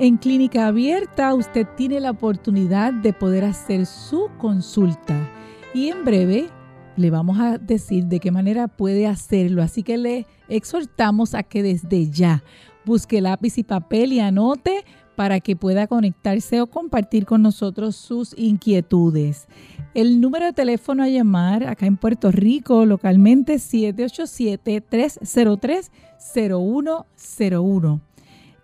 En Clínica Abierta usted tiene la oportunidad de poder hacer su consulta y en breve le vamos a decir de qué manera puede hacerlo. Así que le exhortamos a que desde ya busque lápiz y papel y anote para que pueda conectarse o compartir con nosotros sus inquietudes. El número de teléfono a llamar acá en Puerto Rico localmente es 787-303-0101.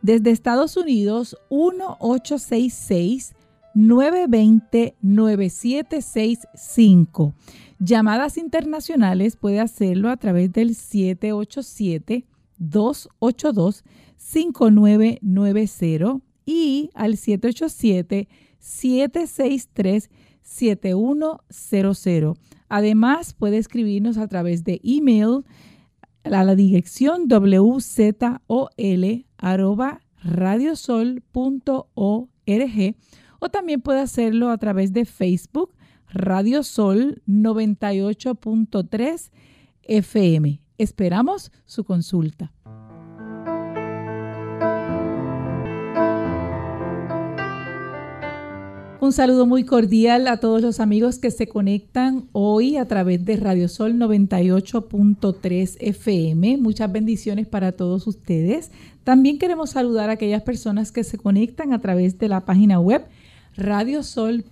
Desde Estados Unidos, 1-866-920-9765. Llamadas internacionales puede hacerlo a través del 787-282-5990 y al 787-763-7100. Además, puede escribirnos a través de email a la dirección wzol.radiosol.org o también puede hacerlo a través de Facebook Radio Sol 98.3 FM. Esperamos su consulta. Un saludo muy cordial a todos los amigos que se conectan hoy a través de Radio Sol 98.3 FM. Muchas bendiciones para todos ustedes. También queremos saludar a aquellas personas que se conectan a través de la página web radiosol.org.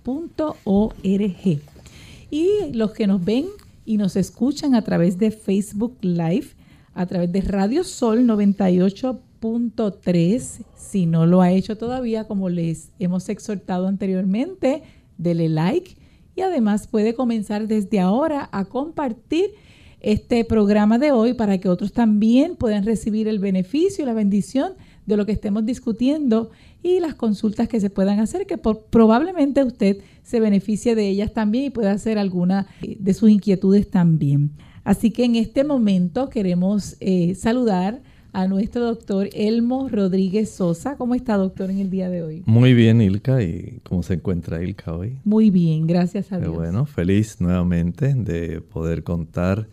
Y los que nos ven y nos escuchan a través de Facebook Live, a través de Radio Sol 98.3, si no lo ha hecho todavía, como les hemos exhortado anteriormente, dele like y además puede comenzar desde ahora a compartir este programa de hoy para que otros también puedan recibir el beneficio y la bendición de lo que estemos discutiendo y las consultas que se puedan hacer, que probablemente usted se beneficie de ellas también y pueda hacer alguna de sus inquietudes también. Así que en este momento queremos eh, saludar a nuestro doctor Elmo Rodríguez Sosa. ¿Cómo está, doctor, en el día de hoy? Muy bien, Ilka. ¿Y cómo se encuentra Ilka hoy? Muy bien, gracias a Dios. bueno, feliz nuevamente de poder contar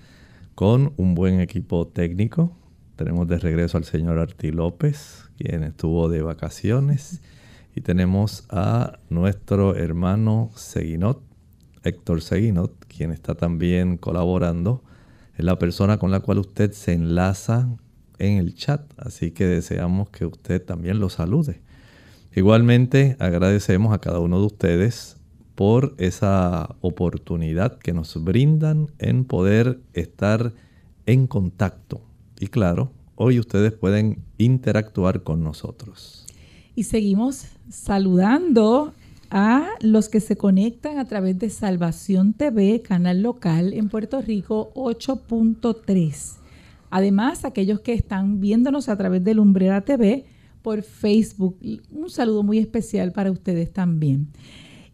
con un buen equipo técnico. Tenemos de regreso al señor Arti López, quien estuvo de vacaciones. Y tenemos a nuestro hermano Seguinot, Héctor Seguinot, quien está también colaborando. Es la persona con la cual usted se enlaza en el chat, así que deseamos que usted también lo salude. Igualmente agradecemos a cada uno de ustedes por esa oportunidad que nos brindan en poder estar en contacto. Y claro, hoy ustedes pueden interactuar con nosotros. Y seguimos saludando a los que se conectan a través de Salvación TV, canal local en Puerto Rico 8.3. Además, aquellos que están viéndonos a través de Lumbrera TV por Facebook, un saludo muy especial para ustedes también.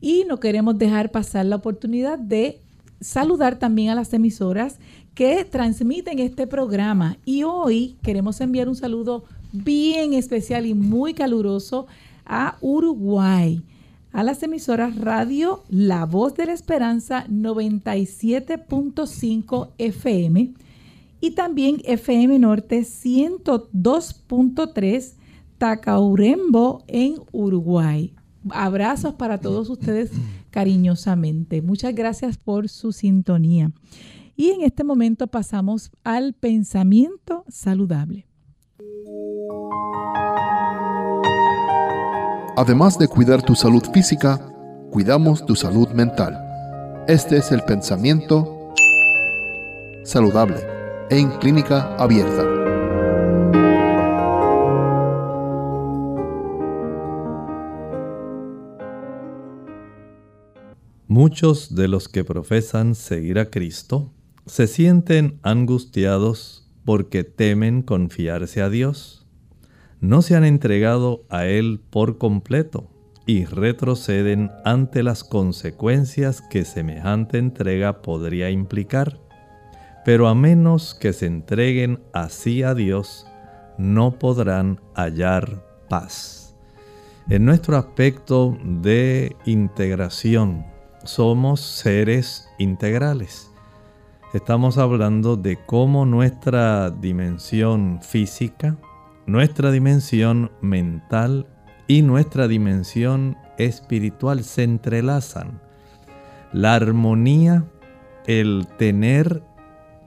Y no queremos dejar pasar la oportunidad de saludar también a las emisoras que transmiten este programa. Y hoy queremos enviar un saludo bien especial y muy caluroso a Uruguay, a las emisoras Radio La Voz de la Esperanza 97.5 FM y también FM Norte 102.3 Tacaurembo en Uruguay. Abrazos para todos ustedes cariñosamente. Muchas gracias por su sintonía. Y en este momento pasamos al pensamiento saludable. Además de cuidar tu salud física, cuidamos tu salud mental. Este es el pensamiento saludable en clínica abierta. Muchos de los que profesan seguir a Cristo se sienten angustiados porque temen confiarse a Dios. No se han entregado a Él por completo y retroceden ante las consecuencias que semejante entrega podría implicar. Pero a menos que se entreguen así a Dios, no podrán hallar paz. En nuestro aspecto de integración, somos seres integrales. Estamos hablando de cómo nuestra dimensión física, nuestra dimensión mental y nuestra dimensión espiritual se entrelazan. La armonía, el tener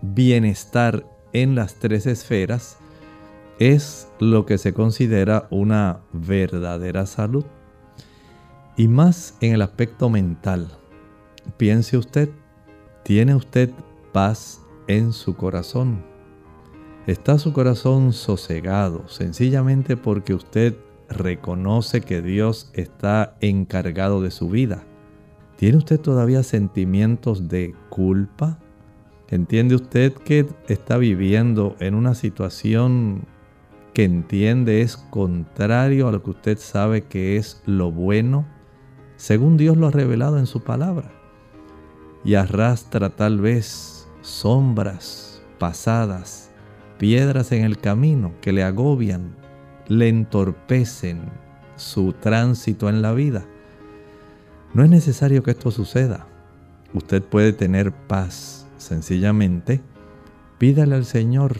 bienestar en las tres esferas, es lo que se considera una verdadera salud. Y más en el aspecto mental. Piense usted, ¿tiene usted paz en su corazón? ¿Está su corazón sosegado sencillamente porque usted reconoce que Dios está encargado de su vida? ¿Tiene usted todavía sentimientos de culpa? ¿Entiende usted que está viviendo en una situación que entiende es contrario a lo que usted sabe que es lo bueno, según Dios lo ha revelado en su palabra? Y arrastra tal vez sombras pasadas, piedras en el camino que le agobian, le entorpecen su tránsito en la vida. No es necesario que esto suceda. Usted puede tener paz. Sencillamente, pídale al Señor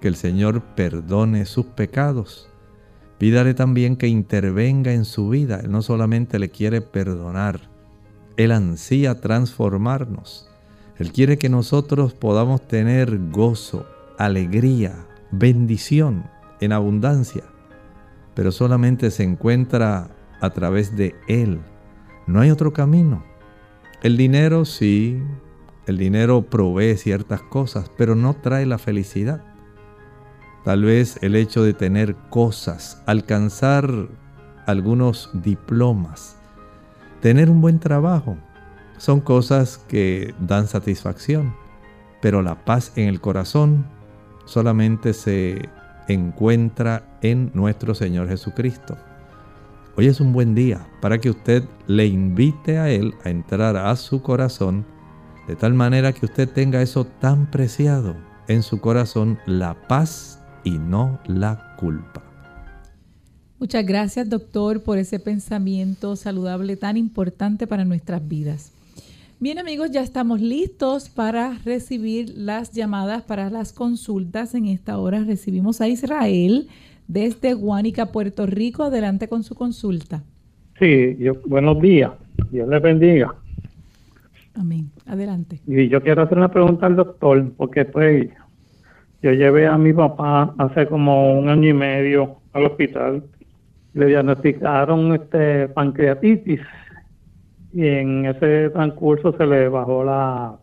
que el Señor perdone sus pecados. Pídale también que intervenga en su vida. Él no solamente le quiere perdonar, Él ansía transformarnos. Él quiere que nosotros podamos tener gozo, alegría, bendición en abundancia, pero solamente se encuentra a través de Él. No hay otro camino. El dinero sí, el dinero provee ciertas cosas, pero no trae la felicidad. Tal vez el hecho de tener cosas, alcanzar algunos diplomas, tener un buen trabajo, son cosas que dan satisfacción, pero la paz en el corazón solamente se encuentra en nuestro Señor Jesucristo. Hoy es un buen día para que usted le invite a Él a entrar a su corazón, de tal manera que usted tenga eso tan preciado en su corazón, la paz y no la culpa. Muchas gracias doctor por ese pensamiento saludable tan importante para nuestras vidas. Bien amigos, ya estamos listos para recibir las llamadas para las consultas. En esta hora recibimos a Israel desde Guánica, Puerto Rico. Adelante con su consulta. Sí, yo, buenos días. Dios le bendiga. Amén. Adelante. Y yo quiero hacer una pregunta al doctor, porque pues yo llevé a mi papá hace como un año y medio al hospital. Le diagnosticaron este pancreatitis y en ese transcurso se le bajó la,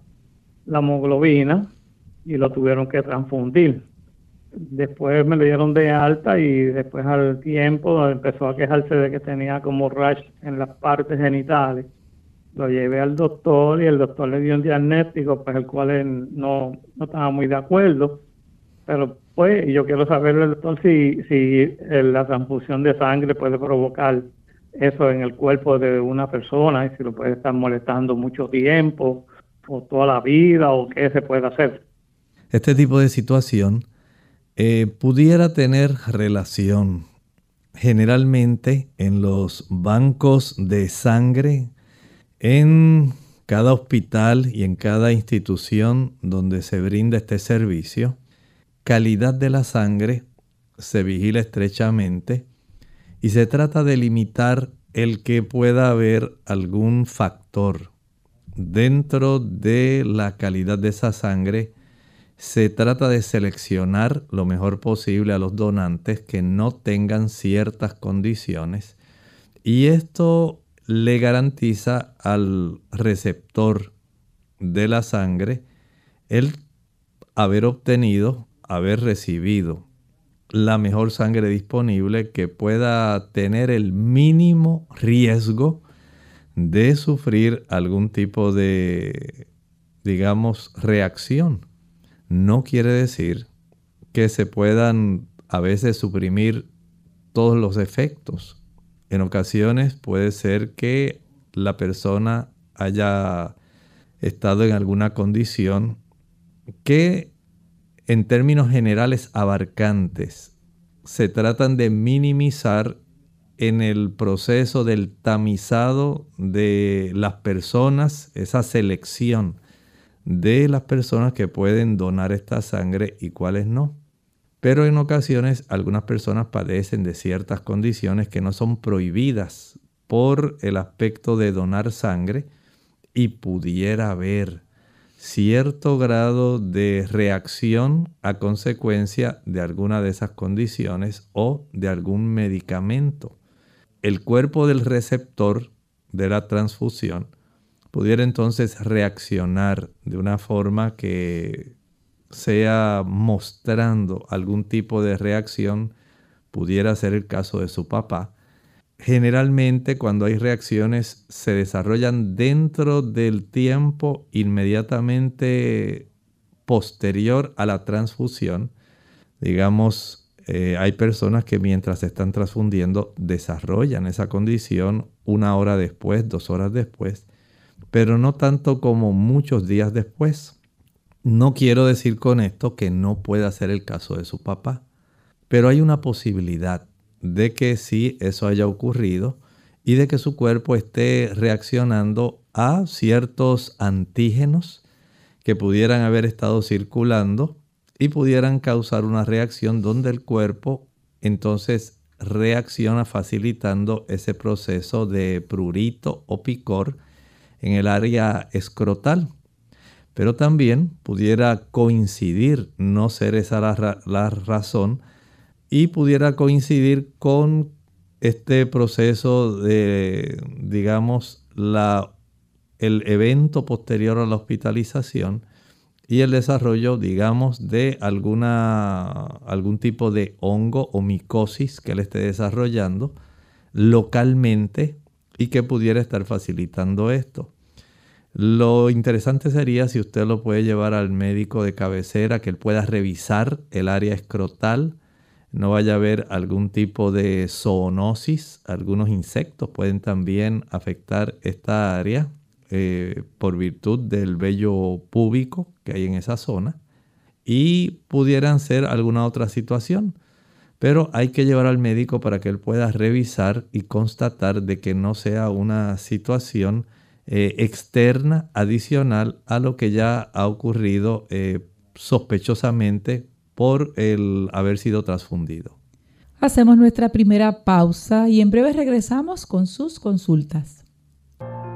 la hemoglobina y lo tuvieron que transfundir. Después me le dieron de alta y después al tiempo empezó a quejarse de que tenía como rash en las partes genitales. Lo llevé al doctor y el doctor le dio un diagnóstico, pues el cual no, no estaba muy de acuerdo. Pero pues yo quiero saber, doctor, si, si la transfusión de sangre puede provocar eso en el cuerpo de una persona y si lo puede estar molestando mucho tiempo o toda la vida o qué se puede hacer. Este tipo de situación eh, pudiera tener relación generalmente en los bancos de sangre, en cada hospital y en cada institución donde se brinda este servicio. Calidad de la sangre se vigila estrechamente y se trata de limitar el que pueda haber algún factor dentro de la calidad de esa sangre. Se trata de seleccionar lo mejor posible a los donantes que no tengan ciertas condiciones y esto le garantiza al receptor de la sangre el haber obtenido, haber recibido la mejor sangre disponible que pueda tener el mínimo riesgo de sufrir algún tipo de, digamos, reacción. No quiere decir que se puedan a veces suprimir todos los efectos. En ocasiones puede ser que la persona haya estado en alguna condición que en términos generales abarcantes se tratan de minimizar en el proceso del tamizado de las personas, esa selección de las personas que pueden donar esta sangre y cuáles no. Pero en ocasiones algunas personas padecen de ciertas condiciones que no son prohibidas por el aspecto de donar sangre y pudiera haber cierto grado de reacción a consecuencia de alguna de esas condiciones o de algún medicamento. El cuerpo del receptor de la transfusión pudiera entonces reaccionar de una forma que sea mostrando algún tipo de reacción, pudiera ser el caso de su papá. Generalmente cuando hay reacciones se desarrollan dentro del tiempo inmediatamente posterior a la transfusión. Digamos, eh, hay personas que mientras se están transfundiendo desarrollan esa condición una hora después, dos horas después pero no tanto como muchos días después. No quiero decir con esto que no pueda ser el caso de su papá, pero hay una posibilidad de que sí eso haya ocurrido y de que su cuerpo esté reaccionando a ciertos antígenos que pudieran haber estado circulando y pudieran causar una reacción donde el cuerpo entonces reacciona facilitando ese proceso de prurito o picor en el área escrotal. Pero también pudiera coincidir, no ser esa la, razón, y pudiera coincidir con este proceso de, digamos, la, el evento posterior a la hospitalización y el desarrollo, digamos, de alguna, algún tipo de hongo o micosis que él esté desarrollando localmente y que pudiera estar facilitando esto. Lo interesante sería si usted lo puede llevar al médico de cabecera, que él pueda revisar el área escrotal, no vaya a haber algún tipo de zoonosis, algunos insectos pueden también afectar esta área eh, por virtud del vello púbico que hay en esa zona y pudieran ser alguna otra situación. Pero hay que llevar al médico para que él pueda revisar y constatar de que no sea una situación eh, externa adicional a lo que ya ha ocurrido eh, sospechosamente por el haber sido transfundido. Hacemos nuestra primera pausa y en breve regresamos con sus consultas.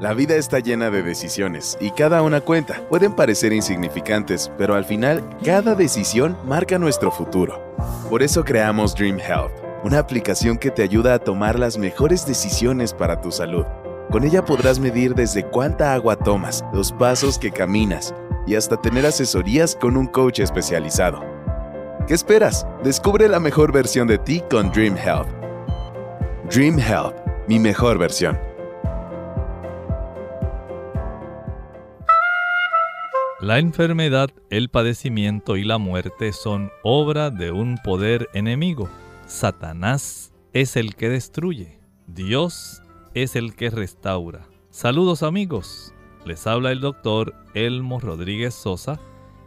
La vida está llena de decisiones y cada una cuenta. Pueden parecer insignificantes, pero al final cada decisión marca nuestro futuro. Por eso creamos Dream Health, una aplicación que te ayuda a tomar las mejores decisiones para tu salud. Con ella podrás medir desde cuánta agua tomas, los pasos que caminas y hasta tener asesorías con un coach especializado. ¿Qué esperas? Descubre la mejor versión de ti con Dream Health. Dream Health, mi mejor versión. La enfermedad, el padecimiento y la muerte son obra de un poder enemigo. Satanás es el que destruye. Dios es el que restaura. Saludos amigos, les habla el doctor Elmo Rodríguez Sosa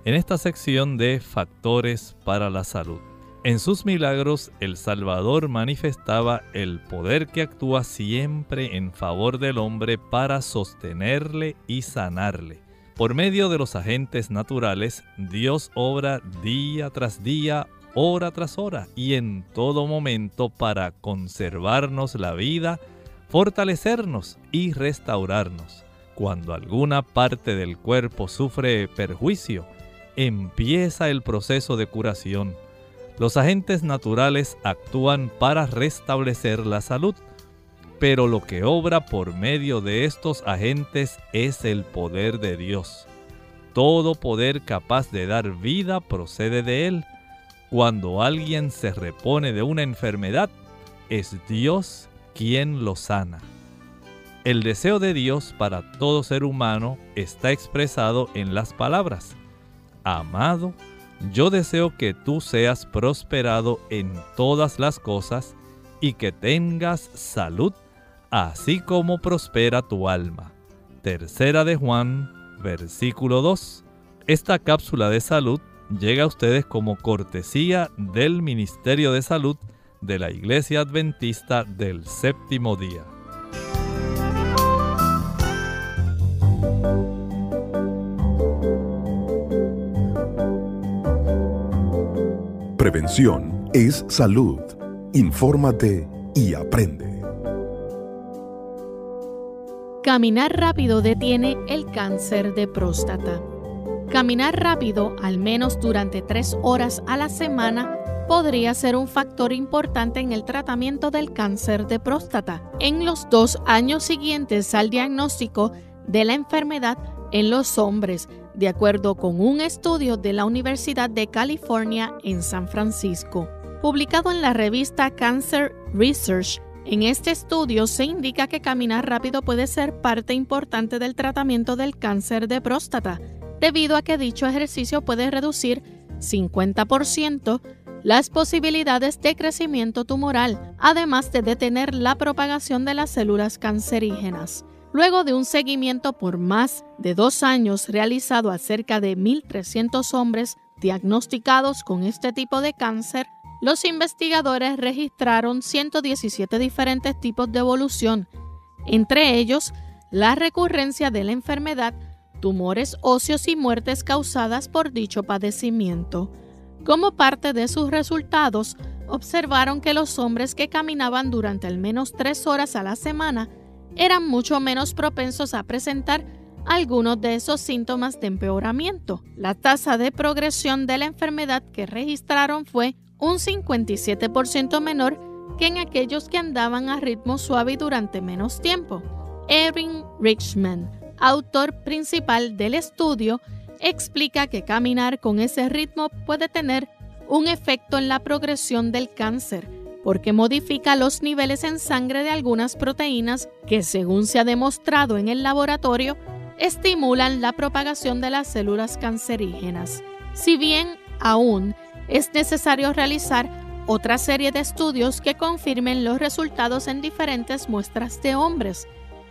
en esta sección de Factores para la Salud. En sus milagros, el Salvador manifestaba el poder que actúa siempre en favor del hombre para sostenerle y sanarle. Por medio de los agentes naturales, Dios obra día tras día, hora tras hora y en todo momento para conservarnos la vida, fortalecernos y restaurarnos. Cuando alguna parte del cuerpo sufre perjuicio, empieza el proceso de curación. Los agentes naturales actúan para restablecer la salud, pero lo que obra por medio de estos agentes es el poder de Dios. Todo poder capaz de dar vida procede de Él. Cuando alguien se repone de una enfermedad, es Dios quien lo sana. El deseo de Dios para todo ser humano está expresado en las palabras. Amado, yo deseo que tú seas prosperado en todas las cosas y que tengas salud, así como prospera tu alma. Tercera de Juan, versículo 2. Esta cápsula de salud llega a ustedes como cortesía del Ministerio de Salud de la Iglesia Adventista del Séptimo Día. Prevención es salud. Infórmate y aprende. Caminar rápido detiene el cáncer de próstata. Caminar rápido, al menos durante tres horas a la semana, podría ser un factor importante en el tratamiento del cáncer de próstata. En los dos años siguientes al diagnóstico de la enfermedad en los hombres, de acuerdo con un estudio de la Universidad de California en San Francisco. Publicado en la revista Cancer Research, en este estudio se indica que caminar rápido puede ser parte importante del tratamiento del cáncer de próstata, debido a que dicho ejercicio puede reducir 50% las posibilidades de crecimiento tumoral, además de detener la propagación de las células cancerígenas. Luego de un seguimiento por más de dos años realizado a cerca de 1.300 hombres diagnosticados con este tipo de cáncer, los investigadores registraron 117 diferentes tipos de evolución, entre ellos la recurrencia de la enfermedad, tumores óseos y muertes causadas por dicho padecimiento. Como parte de sus resultados, observaron que los hombres que caminaban durante al menos tres horas a la semana eran mucho menos propensos a presentar algunos de esos síntomas de empeoramiento. La tasa de progresión de la enfermedad que registraron fue un 57% menor que en aquellos que andaban a ritmo suave durante menos tiempo. Erin Richman, autor principal del estudio, explica que caminar con ese ritmo puede tener un efecto en la progresión del cáncer, porque modifica los niveles en sangre de algunas proteínas que, según se ha demostrado en el laboratorio, estimulan la propagación de las células cancerígenas. Si bien aún es necesario realizar otra serie de estudios que confirmen los resultados en diferentes muestras de hombres,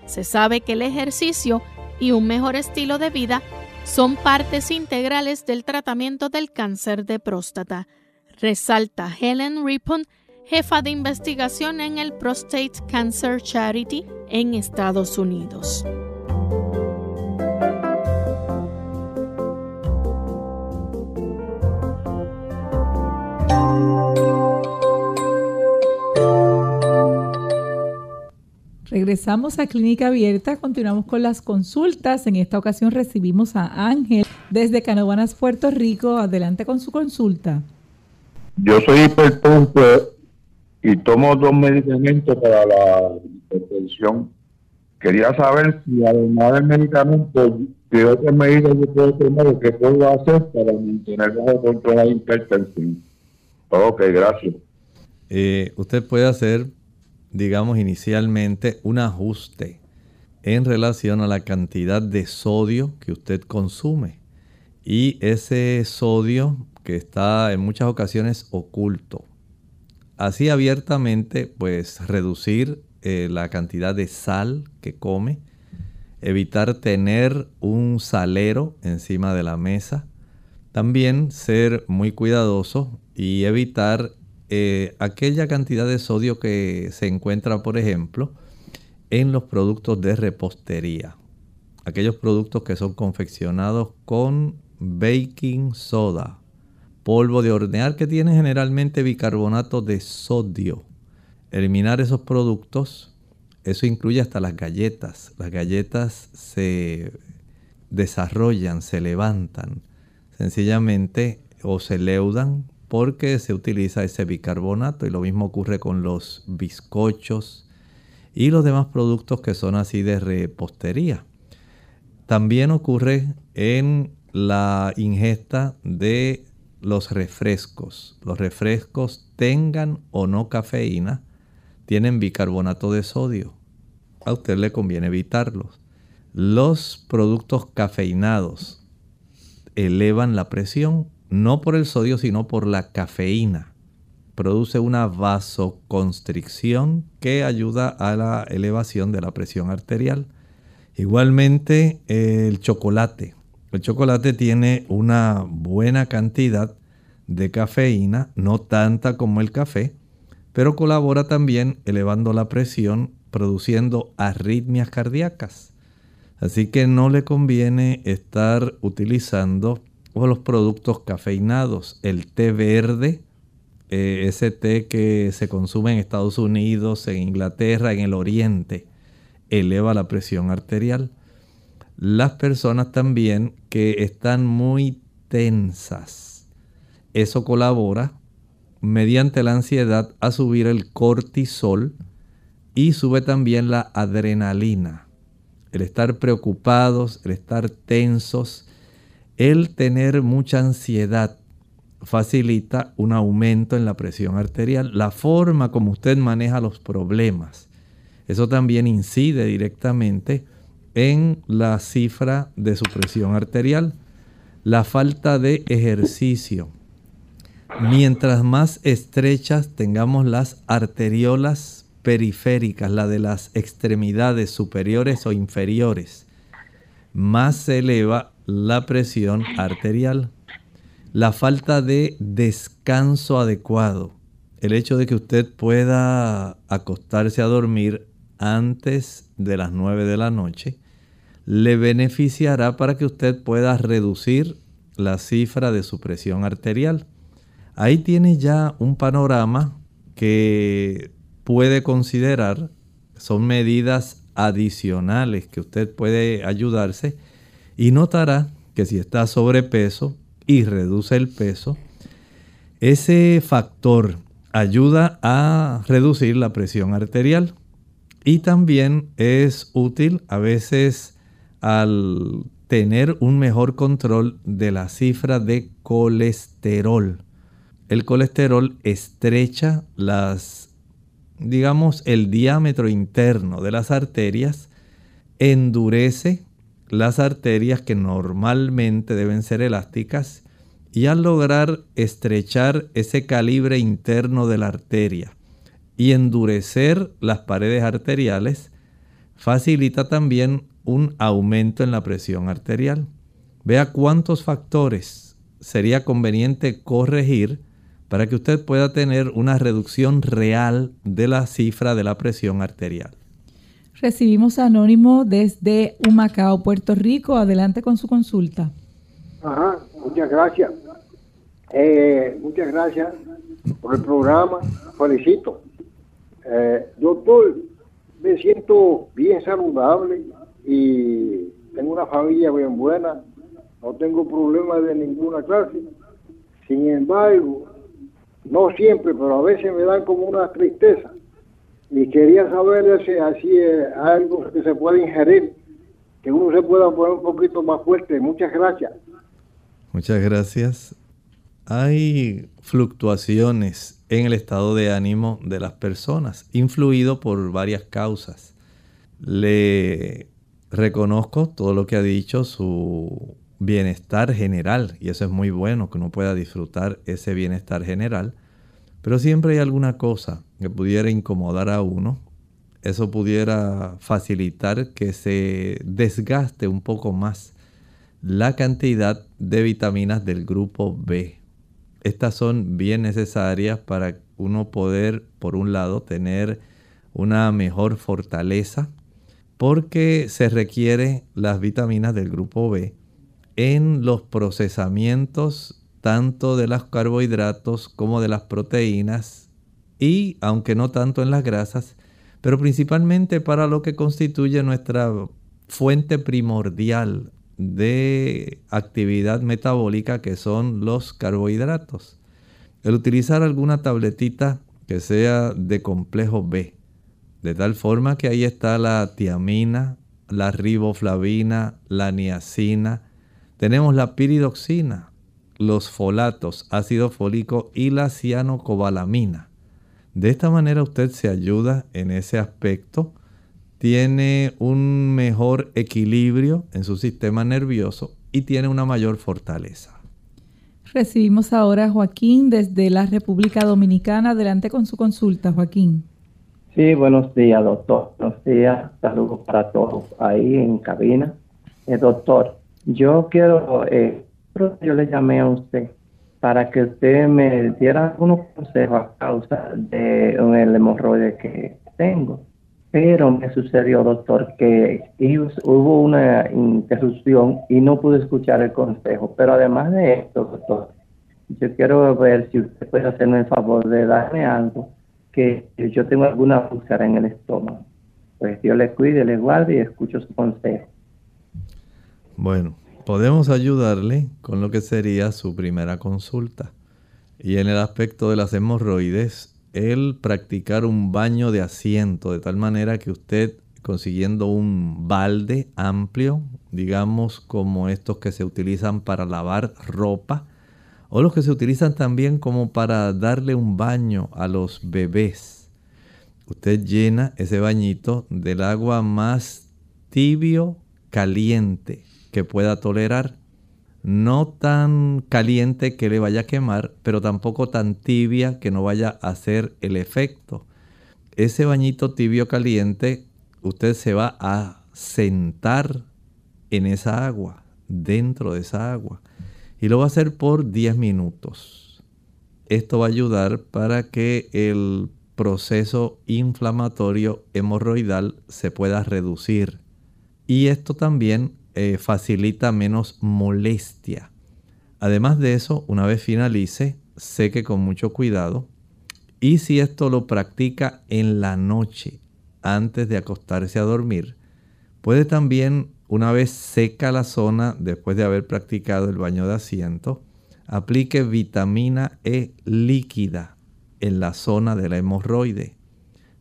se sabe que el ejercicio y un mejor estilo de vida son partes integrales del tratamiento del cáncer de próstata, resalta Helen Ripon, jefa de investigación en el Prostate Cancer Charity en Estados Unidos. Regresamos a Clínica Abierta, continuamos con las consultas. En esta ocasión recibimos a Ángel desde Canovanas, Puerto Rico. Adelante con su consulta. Yo soy hipertenso y tomo dos medicamentos para la hipertensión. Quería saber si además del medicamento, ¿qué otras medidas yo puedo tomar o qué puedo hacer para mantener bajo control la hipertensión? Ok, gracias. Eh, usted puede hacer digamos inicialmente, un ajuste en relación a la cantidad de sodio que usted consume. Y ese sodio que está en muchas ocasiones oculto. Así abiertamente, pues reducir eh, la cantidad de sal que come, evitar tener un salero encima de la mesa, también ser muy cuidadoso y evitar eh, aquella cantidad de sodio que se encuentra, por ejemplo, en los productos de repostería. Aquellos productos que son confeccionados con baking soda, polvo de hornear que tiene generalmente bicarbonato de sodio. Eliminar esos productos, eso incluye hasta las galletas. Las galletas se desarrollan, se levantan, sencillamente o se leudan porque se utiliza ese bicarbonato y lo mismo ocurre con los bizcochos y los demás productos que son así de repostería. También ocurre en la ingesta de los refrescos. Los refrescos tengan o no cafeína, tienen bicarbonato de sodio. a usted le conviene evitarlos. Los productos cafeinados elevan la presión, no por el sodio, sino por la cafeína. Produce una vasoconstricción que ayuda a la elevación de la presión arterial. Igualmente el chocolate. El chocolate tiene una buena cantidad de cafeína, no tanta como el café, pero colabora también elevando la presión, produciendo arritmias cardíacas. Así que no le conviene estar utilizando los productos cafeinados, el té verde, eh, ese té que se consume en Estados Unidos, en Inglaterra, en el Oriente, eleva la presión arterial. Las personas también que están muy tensas, eso colabora mediante la ansiedad a subir el cortisol y sube también la adrenalina. El estar preocupados, el estar tensos, el tener mucha ansiedad facilita un aumento en la presión arterial, la forma como usted maneja los problemas. Eso también incide directamente en la cifra de su presión arterial. La falta de ejercicio Mientras más estrechas tengamos las arteriolas periféricas, la de las extremidades superiores o inferiores, más se eleva la presión arterial. La falta de descanso adecuado, el hecho de que usted pueda acostarse a dormir antes de las 9 de la noche, le beneficiará para que usted pueda reducir la cifra de su presión arterial. Ahí tiene ya un panorama que puede considerar, son medidas adicionales que usted puede ayudarse y notará que si está sobrepeso y reduce el peso, ese factor ayuda a reducir la presión arterial y también es útil a veces al tener un mejor control de la cifra de colesterol. El colesterol estrecha las, digamos, el diámetro interno de las arterias, endurece las arterias que normalmente deben ser elásticas y al lograr estrechar ese calibre interno de la arteria y endurecer las paredes arteriales, facilita también un aumento en la presión arterial. Vea cuántos factores sería conveniente corregir para que usted pueda tener una reducción real de la cifra de la presión arterial. Recibimos Anónimo desde Humacao, Puerto Rico. Adelante con su consulta. Ajá, muchas gracias. Eh, muchas gracias por el programa. Felicito. Eh, doctor, me siento bien saludable y tengo una familia bien buena. No tengo problemas de ninguna clase. Sin embargo, no siempre, pero a veces me dan como una tristeza. Y quería saber si así es algo que se puede ingerir, que uno se pueda poner un poquito más fuerte. Muchas gracias. Muchas gracias. Hay fluctuaciones en el estado de ánimo de las personas, influido por varias causas. Le reconozco todo lo que ha dicho, su bienestar general, y eso es muy bueno, que uno pueda disfrutar ese bienestar general, pero siempre hay alguna cosa que pudiera incomodar a uno, eso pudiera facilitar que se desgaste un poco más la cantidad de vitaminas del grupo B. Estas son bien necesarias para uno poder, por un lado, tener una mejor fortaleza, porque se requiere las vitaminas del grupo B en los procesamientos tanto de los carbohidratos como de las proteínas y, aunque no tanto en las grasas, pero principalmente para lo que constituye nuestra fuente primordial de actividad metabólica que son los carbohidratos. El utilizar alguna tabletita que sea de complejo B, de tal forma que ahí está la tiamina, la riboflavina, la niacina, tenemos la piridoxina, los folatos, ácido fólico y la cianocobalamina. De esta manera usted se ayuda en ese aspecto tiene un mejor equilibrio en su sistema nervioso y tiene una mayor fortaleza. Recibimos ahora a Joaquín desde la República Dominicana. Adelante con su consulta, Joaquín. Sí, buenos días, doctor. Buenos días. Saludos para todos ahí en cabina. Eh, doctor, yo quiero, eh, yo le llamé a usted para que usted me diera algunos consejos a causa de el hemorroide que tengo. Pero me sucedió, doctor, que hubo una interrupción y no pude escuchar el consejo. Pero además de esto, doctor, yo quiero ver si usted puede hacerme el favor de darme algo que yo tengo alguna úlcera en el estómago. Pues Dios le cuide, le guarde y escucho su consejo. Bueno, podemos ayudarle con lo que sería su primera consulta. Y en el aspecto de las hemorroides, el practicar un baño de asiento de tal manera que usted consiguiendo un balde amplio, digamos como estos que se utilizan para lavar ropa, o los que se utilizan también como para darle un baño a los bebés. Usted llena ese bañito del agua más tibio, caliente que pueda tolerar no tan caliente que le vaya a quemar, pero tampoco tan tibia que no vaya a hacer el efecto. Ese bañito tibio caliente, usted se va a sentar en esa agua, dentro de esa agua, y lo va a hacer por 10 minutos. Esto va a ayudar para que el proceso inflamatorio hemorroidal se pueda reducir. Y esto también eh, facilita menos molestia. Además de eso, una vez finalice, seque con mucho cuidado. Y si esto lo practica en la noche, antes de acostarse a dormir, puede también, una vez seca la zona, después de haber practicado el baño de asiento, aplique vitamina E líquida en la zona de la hemorroide.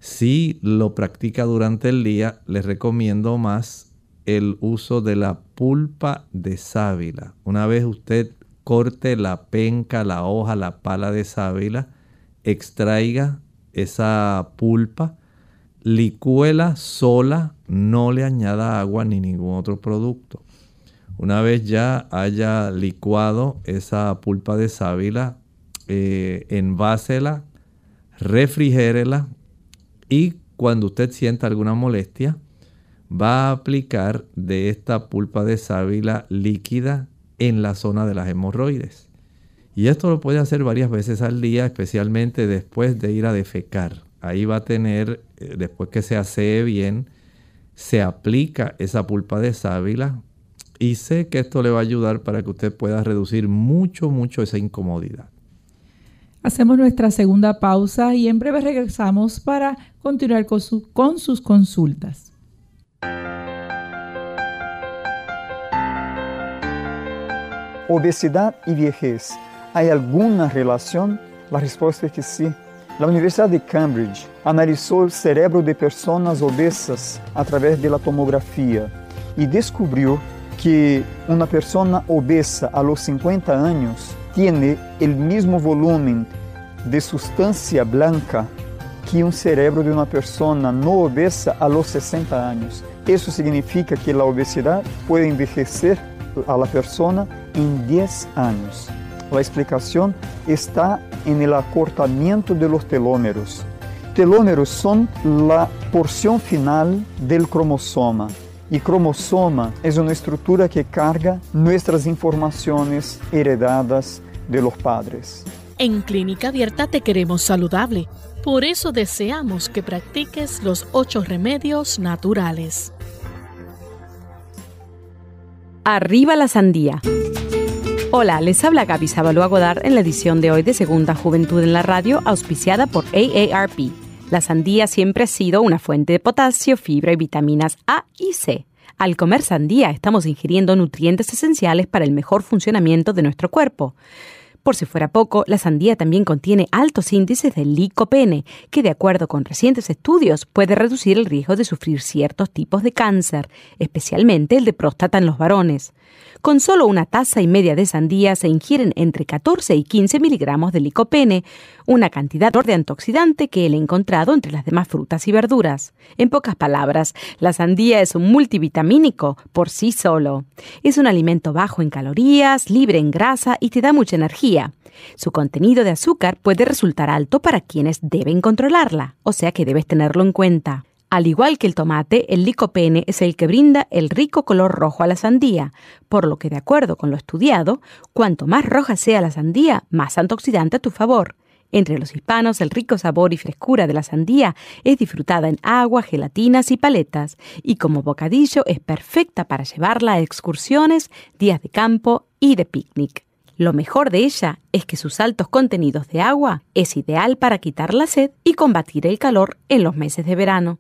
Si lo practica durante el día, les recomiendo más el uso de la pulpa de sábila. Una vez usted corte la penca, la hoja, la pala de sábila, extraiga esa pulpa, licúela sola, no le añada agua ni ningún otro producto. Una vez ya haya licuado esa pulpa de sábila, eh, envásela, refrigérela y cuando usted sienta alguna molestia, va a aplicar de esta pulpa de sábila líquida en la zona de las hemorroides. Y esto lo puede hacer varias veces al día, especialmente después de ir a defecar. Ahí va a tener, eh, después que se asee bien, se aplica esa pulpa de sábila y sé que esto le va a ayudar para que usted pueda reducir mucho, mucho esa incomodidad. Hacemos nuestra segunda pausa y en breve regresamos para continuar con, con sus consultas. Obesidad y vejez. ¿Hay alguna relación? La respuesta es que sí. La Universidad de Cambridge analizó el cerebro de personas obesas a través de la tomografía y descubrió que una persona obesa a los 50 años tiene el mismo volumen de sustancia blanca que un cerebro de una persona no obesa a los 60 años. Eso significa que la obesidad puede envejecer a la persona en 10 años. La explicación está en el acortamiento de los telómeros. Telómeros son la porción final del cromosoma. Y cromosoma es una estructura que carga nuestras informaciones heredadas de los padres. En Clínica Abierta te queremos saludable. Por eso deseamos que practiques los ocho remedios naturales. Arriba la sandía. Hola, les habla Gaby Sabalua Godard en la edición de hoy de Segunda Juventud en la Radio, auspiciada por AARP. La sandía siempre ha sido una fuente de potasio, fibra y vitaminas A y C. Al comer sandía estamos ingiriendo nutrientes esenciales para el mejor funcionamiento de nuestro cuerpo. Por si fuera poco, la sandía también contiene altos índices de licopene, que de acuerdo con recientes estudios puede reducir el riesgo de sufrir ciertos tipos de cáncer, especialmente el de próstata en los varones. Con solo una taza y media de sandía se ingieren entre 14 y 15 miligramos de licopene, una cantidad de antioxidante que ha encontrado entre las demás frutas y verduras. En pocas palabras, la sandía es un multivitamínico por sí solo. Es un alimento bajo en calorías, libre en grasa y te da mucha energía. Su contenido de azúcar puede resultar alto para quienes deben controlarla, o sea que debes tenerlo en cuenta. Al igual que el tomate, el licopene es el que brinda el rico color rojo a la sandía, por lo que de acuerdo con lo estudiado, cuanto más roja sea la sandía, más antioxidante a tu favor. Entre los hispanos, el rico sabor y frescura de la sandía es disfrutada en agua, gelatinas y paletas, y como bocadillo es perfecta para llevarla a excursiones, días de campo y de picnic. Lo mejor de ella es que sus altos contenidos de agua es ideal para quitar la sed y combatir el calor en los meses de verano.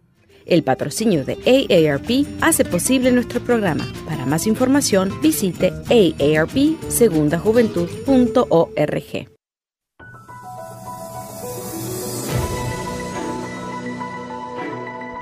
El patrocinio de AARP hace posible nuestro programa. Para más información visite aarpsegundajuventud.org.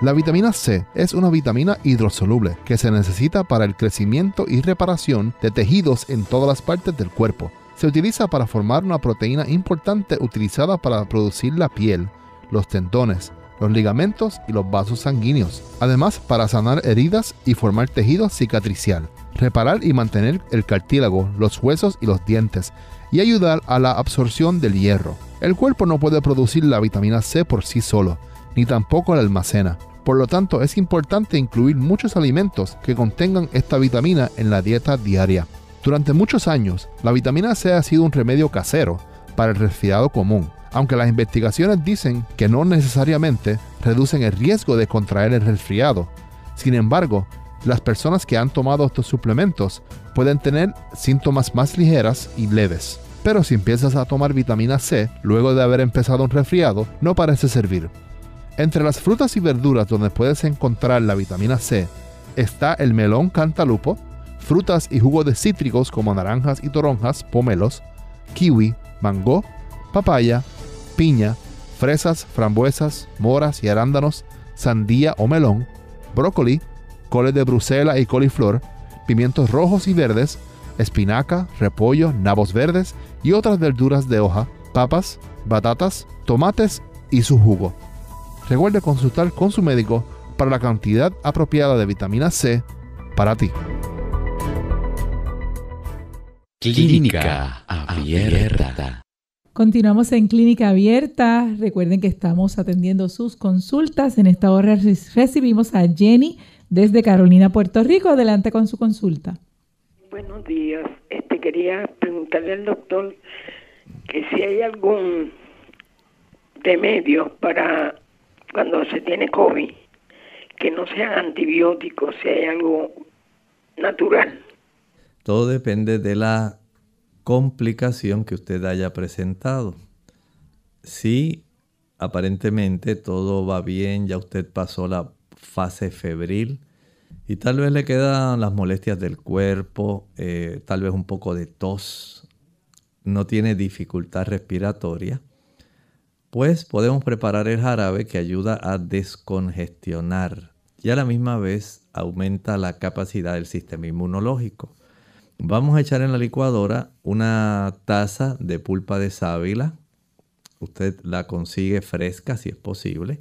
La vitamina C es una vitamina hidrosoluble que se necesita para el crecimiento y reparación de tejidos en todas las partes del cuerpo. Se utiliza para formar una proteína importante utilizada para producir la piel, los tendones, los ligamentos y los vasos sanguíneos, además para sanar heridas y formar tejido cicatricial, reparar y mantener el cartílago, los huesos y los dientes, y ayudar a la absorción del hierro. El cuerpo no puede producir la vitamina C por sí solo, ni tampoco la almacena. Por lo tanto, es importante incluir muchos alimentos que contengan esta vitamina en la dieta diaria. Durante muchos años, la vitamina C ha sido un remedio casero para el resfriado común, aunque las investigaciones dicen que no necesariamente reducen el riesgo de contraer el resfriado. Sin embargo, las personas que han tomado estos suplementos pueden tener síntomas más ligeras y leves. Pero si empiezas a tomar vitamina C luego de haber empezado un resfriado, no parece servir. Entre las frutas y verduras donde puedes encontrar la vitamina C está el melón cantalupo, frutas y jugos de cítricos como naranjas y toronjas, pomelos, kiwi, mango, papaya, piña, fresas, frambuesas, moras y arándanos, sandía o melón, brócoli, coles de Bruselas y coliflor, pimientos rojos y verdes, espinaca, repollo, nabos verdes y otras verduras de hoja, papas, batatas, tomates y su jugo. Recuerde consultar con su médico para la cantidad apropiada de vitamina C para ti. Clínica Abierta. Continuamos en Clínica Abierta. Recuerden que estamos atendiendo sus consultas. En esta hora recibimos a Jenny desde Carolina, Puerto Rico. Adelante con su consulta. Buenos días. Este quería preguntarle al doctor que si hay algún remedio para cuando se tiene COVID que no sean antibióticos, si hay algo natural. Todo depende de la complicación que usted haya presentado. Si aparentemente todo va bien, ya usted pasó la fase febril y tal vez le quedan las molestias del cuerpo, eh, tal vez un poco de tos, no tiene dificultad respiratoria, pues podemos preparar el jarabe que ayuda a descongestionar y a la misma vez aumenta la capacidad del sistema inmunológico. Vamos a echar en la licuadora una taza de pulpa de sábila. Usted la consigue fresca si es posible.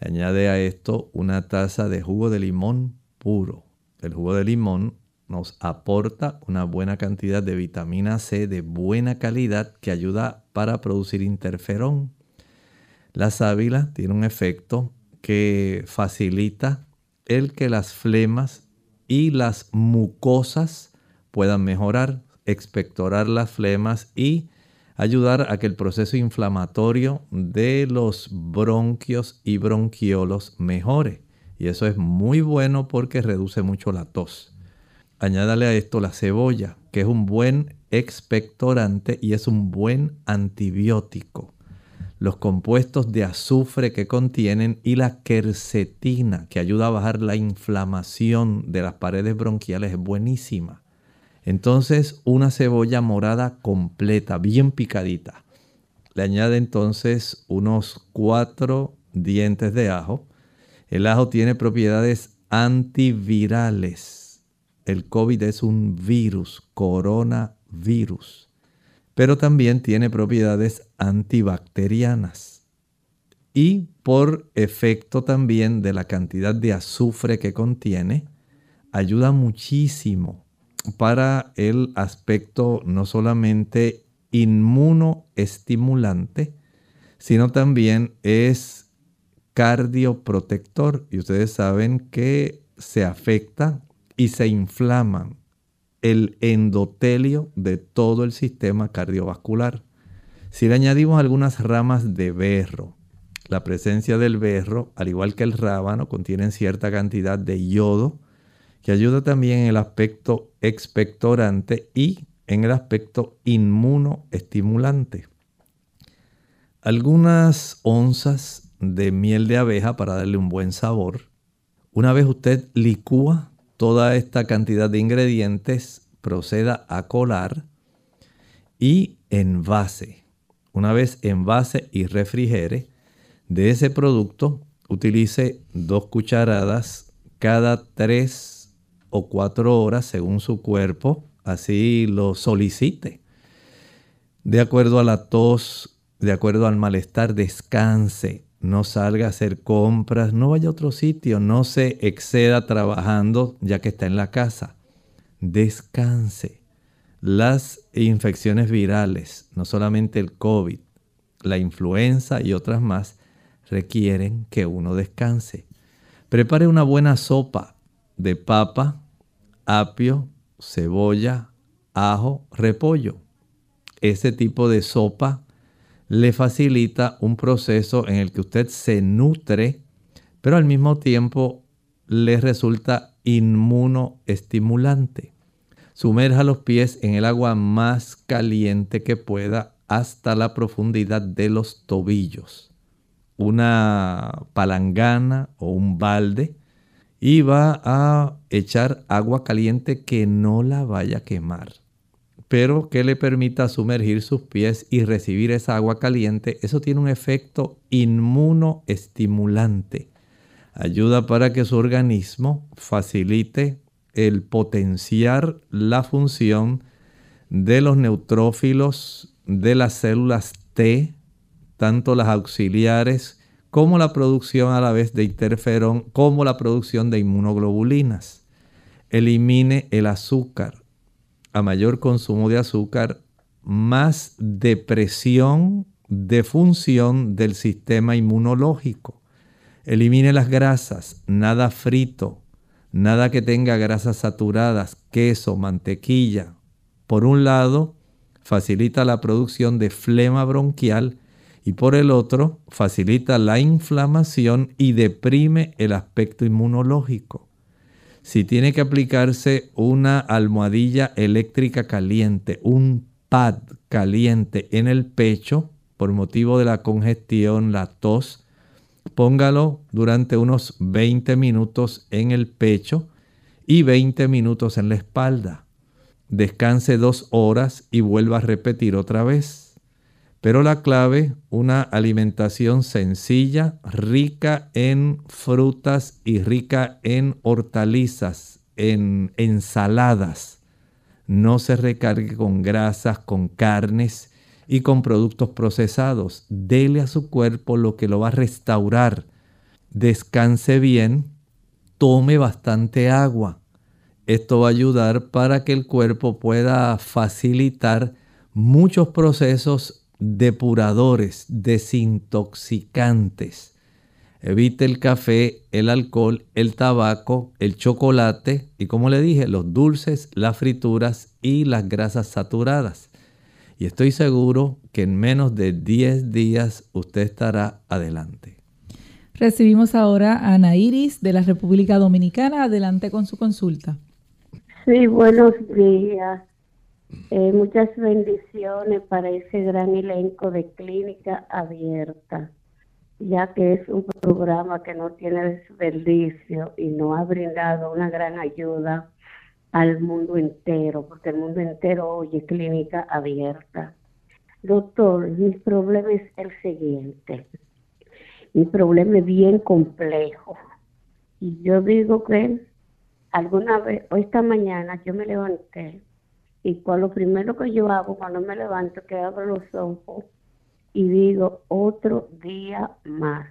Le añade a esto una taza de jugo de limón puro. El jugo de limón nos aporta una buena cantidad de vitamina C de buena calidad que ayuda para producir interferón. La sábila tiene un efecto que facilita el que las flemas y las mucosas puedan mejorar, expectorar las flemas y ayudar a que el proceso inflamatorio de los bronquios y bronquiolos mejore. Y eso es muy bueno porque reduce mucho la tos. Añádale a esto la cebolla, que es un buen expectorante y es un buen antibiótico. Los compuestos de azufre que contienen y la quercetina, que ayuda a bajar la inflamación de las paredes bronquiales, es buenísima. Entonces una cebolla morada completa, bien picadita. Le añade entonces unos cuatro dientes de ajo. El ajo tiene propiedades antivirales. El COVID es un virus, coronavirus, pero también tiene propiedades antibacterianas. Y por efecto también de la cantidad de azufre que contiene, ayuda muchísimo para el aspecto no solamente inmunoestimulante, sino también es cardioprotector. Y ustedes saben que se afecta y se inflama el endotelio de todo el sistema cardiovascular. Si le añadimos algunas ramas de berro, la presencia del berro, al igual que el rábano, contienen cierta cantidad de yodo que ayuda también en el aspecto expectorante y en el aspecto inmunoestimulante. Algunas onzas de miel de abeja para darle un buen sabor. Una vez usted licúa toda esta cantidad de ingredientes, proceda a colar y envase. Una vez envase y refrigere, de ese producto utilice dos cucharadas cada tres o cuatro horas según su cuerpo, así lo solicite. De acuerdo a la tos, de acuerdo al malestar, descanse, no salga a hacer compras, no vaya a otro sitio, no se exceda trabajando ya que está en la casa. Descanse. Las infecciones virales, no solamente el COVID, la influenza y otras más, requieren que uno descanse. Prepare una buena sopa de papa, apio, cebolla, ajo, repollo. Ese tipo de sopa le facilita un proceso en el que usted se nutre, pero al mismo tiempo le resulta inmunoestimulante. Sumerja los pies en el agua más caliente que pueda hasta la profundidad de los tobillos. Una palangana o un balde y va a echar agua caliente que no la vaya a quemar pero que le permita sumergir sus pies y recibir esa agua caliente, eso tiene un efecto inmunoestimulante. Ayuda para que su organismo facilite el potenciar la función de los neutrófilos, de las células T, tanto las auxiliares como la producción a la vez de interferón, como la producción de inmunoglobulinas. Elimine el azúcar, a mayor consumo de azúcar, más depresión de función del sistema inmunológico. Elimine las grasas, nada frito, nada que tenga grasas saturadas, queso, mantequilla. Por un lado, facilita la producción de flema bronquial y por el otro, facilita la inflamación y deprime el aspecto inmunológico si tiene que aplicarse una almohadilla eléctrica caliente, un pad caliente en el pecho por motivo de la congestión, la tos, póngalo durante unos 20 minutos en el pecho y 20 minutos en la espalda. Descanse dos horas y vuelva a repetir otra vez. Pero la clave, una alimentación sencilla, rica en frutas y rica en hortalizas, en ensaladas. No se recargue con grasas, con carnes y con productos procesados. Dele a su cuerpo lo que lo va a restaurar. Descanse bien, tome bastante agua. Esto va a ayudar para que el cuerpo pueda facilitar muchos procesos depuradores, desintoxicantes. Evite el café, el alcohol, el tabaco, el chocolate y como le dije, los dulces, las frituras y las grasas saturadas. Y estoy seguro que en menos de 10 días usted estará adelante. Recibimos ahora a Ana Iris de la República Dominicana. Adelante con su consulta. Sí, buenos días. Eh, muchas bendiciones para ese gran elenco de clínica abierta, ya que es un programa que no tiene desperdicio y no ha brindado una gran ayuda al mundo entero, porque el mundo entero oye clínica abierta. Doctor, mi problema es el siguiente. Mi problema es bien complejo. Y yo digo que alguna vez, hoy esta mañana yo me levanté y cuando lo primero que yo hago cuando me levanto que abro los ojos y digo otro día más.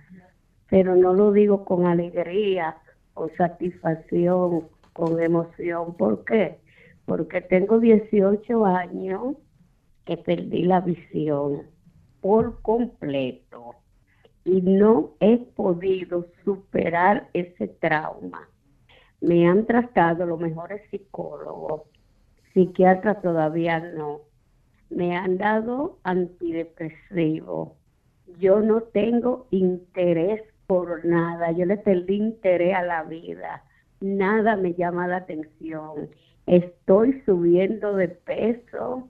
Pero no lo digo con alegría, con satisfacción, con emoción. ¿Por qué? Porque tengo 18 años que perdí la visión por completo y no he podido superar ese trauma. Me han tratado los mejores psicólogos, psiquiatras todavía no. Me han dado antidepresivos. Yo no tengo interés por nada. Yo le perdí interés a la vida. Nada me llama la atención. Estoy subiendo de peso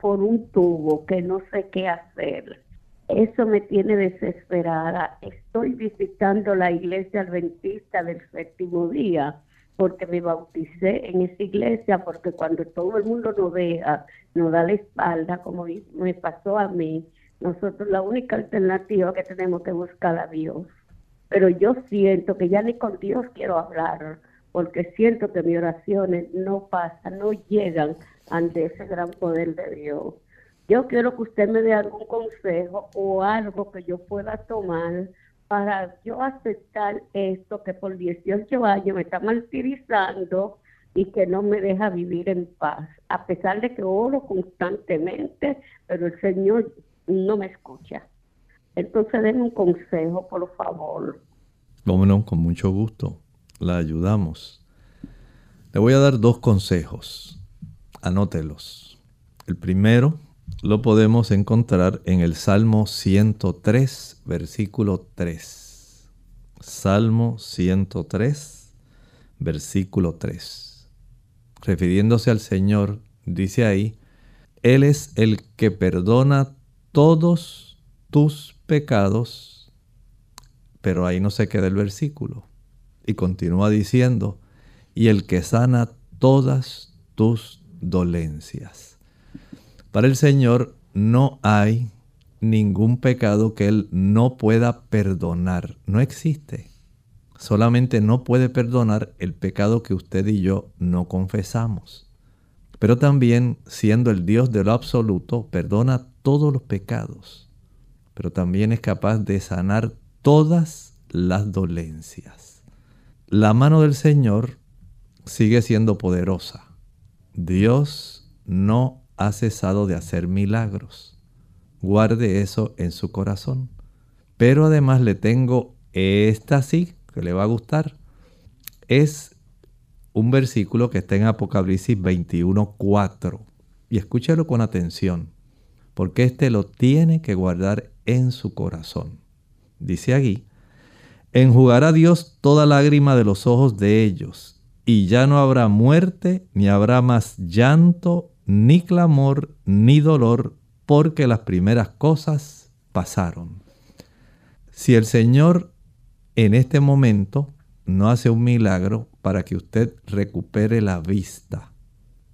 por un tubo que no sé qué hacer. Eso me tiene desesperada. Estoy visitando la iglesia adventista del séptimo día porque me bauticé en esa iglesia, porque cuando todo el mundo nos vea, nos da la espalda, como me pasó a mí, nosotros la única alternativa que tenemos que buscar a Dios. Pero yo siento que ya ni con Dios quiero hablar, porque siento que mis oraciones no pasan, no llegan ante ese gran poder de Dios. Yo quiero que usted me dé algún consejo o algo que yo pueda tomar para yo aceptar esto que por 18 años me está martirizando y que no me deja vivir en paz, a pesar de que oro constantemente, pero el Señor no me escucha. Entonces denme un consejo, por favor. Cómo no, con mucho gusto. La ayudamos. Le voy a dar dos consejos. Anótelos. El primero lo podemos encontrar en el Salmo 103, versículo 3. Salmo 103, versículo 3. Refiriéndose al Señor, dice ahí, Él es el que perdona todos tus pecados, pero ahí no se queda el versículo. Y continúa diciendo, y el que sana todas tus dolencias. Para el Señor no hay ningún pecado que Él no pueda perdonar. No existe. Solamente no puede perdonar el pecado que usted y yo no confesamos. Pero también, siendo el Dios de lo absoluto, perdona todos los pecados. Pero también es capaz de sanar todas las dolencias. La mano del Señor sigue siendo poderosa. Dios no ha cesado de hacer milagros. Guarde eso en su corazón. Pero además le tengo esta sí, que le va a gustar. Es un versículo que está en Apocalipsis 21.4. Y escúchelo con atención, porque este lo tiene que guardar en su corazón. Dice aquí, enjugará Dios toda lágrima de los ojos de ellos, y ya no habrá muerte, ni habrá más llanto, ni clamor, ni dolor, porque las primeras cosas pasaron. Si el Señor en este momento no hace un milagro para que usted recupere la vista,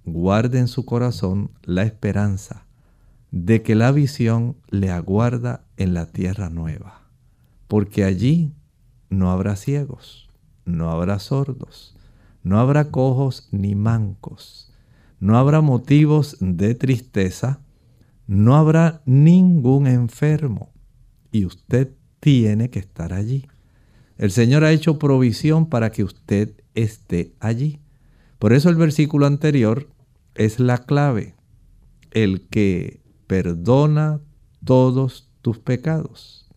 guarde en su corazón la esperanza de que la visión le aguarda en la tierra nueva, porque allí no habrá ciegos, no habrá sordos, no habrá cojos ni mancos no habrá motivos de tristeza, no habrá ningún enfermo y usted tiene que estar allí. El Señor ha hecho provisión para que usted esté allí. Por eso el versículo anterior es la clave. El que perdona todos tus pecados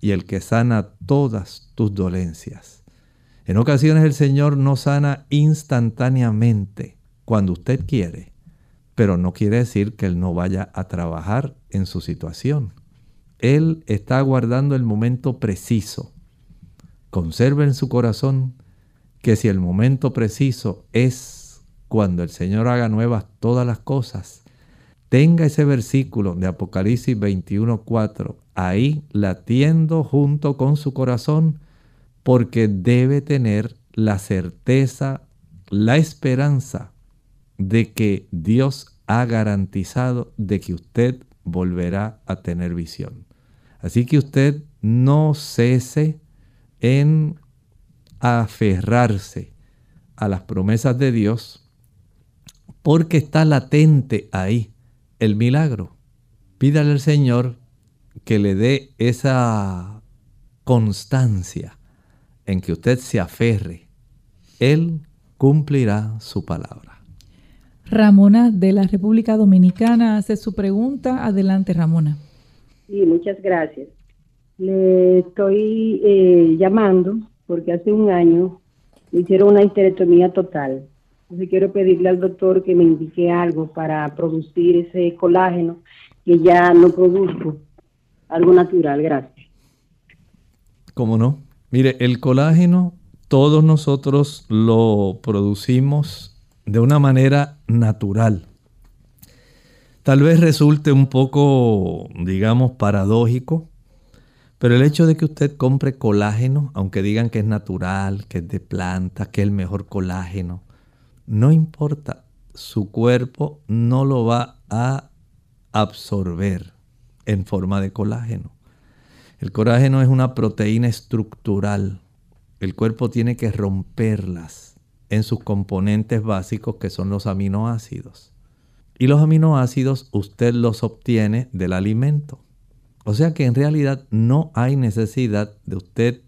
y el que sana todas tus dolencias. En ocasiones el Señor no sana instantáneamente cuando usted quiere, pero no quiere decir que Él no vaya a trabajar en su situación. Él está aguardando el momento preciso. Conserve en su corazón que si el momento preciso es cuando el Señor haga nuevas todas las cosas, tenga ese versículo de Apocalipsis 21:4 ahí latiendo junto con su corazón, porque debe tener la certeza, la esperanza de que Dios ha garantizado de que usted volverá a tener visión. Así que usted no cese en aferrarse a las promesas de Dios porque está latente ahí el milagro. Pídale al Señor que le dé esa constancia en que usted se aferre. Él cumplirá su palabra. Ramona de la República Dominicana hace su pregunta. Adelante, Ramona. Sí, muchas gracias. Le estoy eh, llamando porque hace un año me hicieron una histerectomía total. Entonces quiero pedirle al doctor que me indique algo para producir ese colágeno que ya no produzco. Algo natural, gracias. ¿Cómo no? Mire, el colágeno todos nosotros lo producimos de una manera natural. Tal vez resulte un poco, digamos, paradójico, pero el hecho de que usted compre colágeno, aunque digan que es natural, que es de planta, que es el mejor colágeno, no importa, su cuerpo no lo va a absorber en forma de colágeno. El colágeno es una proteína estructural. El cuerpo tiene que romperlas en sus componentes básicos que son los aminoácidos. Y los aminoácidos usted los obtiene del alimento. O sea que en realidad no hay necesidad de usted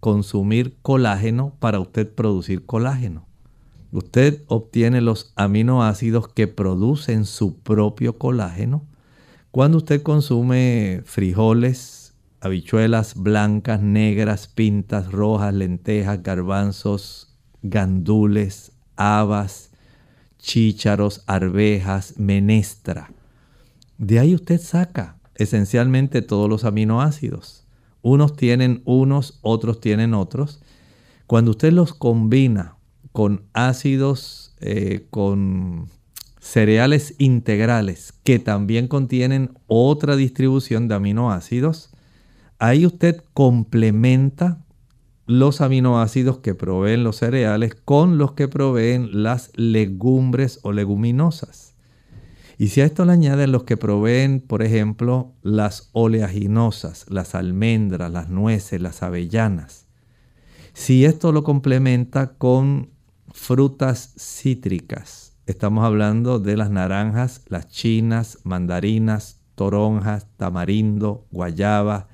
consumir colágeno para usted producir colágeno. Usted obtiene los aminoácidos que producen su propio colágeno cuando usted consume frijoles, habichuelas blancas, negras, pintas, rojas, lentejas, garbanzos, gandules, habas, chícharos, arvejas, menestra. De ahí usted saca esencialmente todos los aminoácidos. Unos tienen unos, otros tienen otros. Cuando usted los combina con ácidos, eh, con cereales integrales que también contienen otra distribución de aminoácidos, ahí usted complementa los aminoácidos que proveen los cereales con los que proveen las legumbres o leguminosas. Y si a esto le añaden los que proveen, por ejemplo, las oleaginosas, las almendras, las nueces, las avellanas, si esto lo complementa con frutas cítricas, estamos hablando de las naranjas, las chinas, mandarinas, toronjas, tamarindo, guayaba,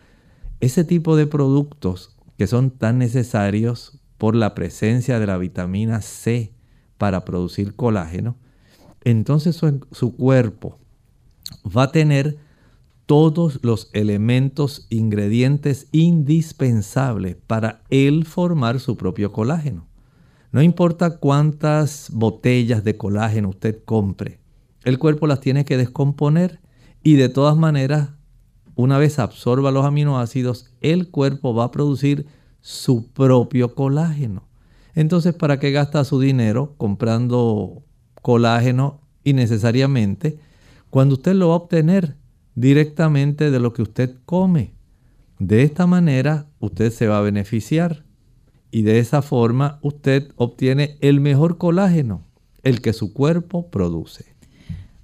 ese tipo de productos que son tan necesarios por la presencia de la vitamina C para producir colágeno, entonces su, cuerpo va a tener todos los elementos, ingredientes indispensables para él formar su propio colágeno. No importa cuántas botellas de colágeno usted compre, el cuerpo las tiene que descomponer y de todas maneras, una vez absorba los aminoácidos, el cuerpo va a producir su propio colágeno. Entonces, ¿para qué gasta su dinero comprando colágeno innecesariamente cuando usted lo va a obtener directamente de lo que usted come. De esta manera usted se va a beneficiar y de esa forma usted obtiene el mejor colágeno, el que su cuerpo produce.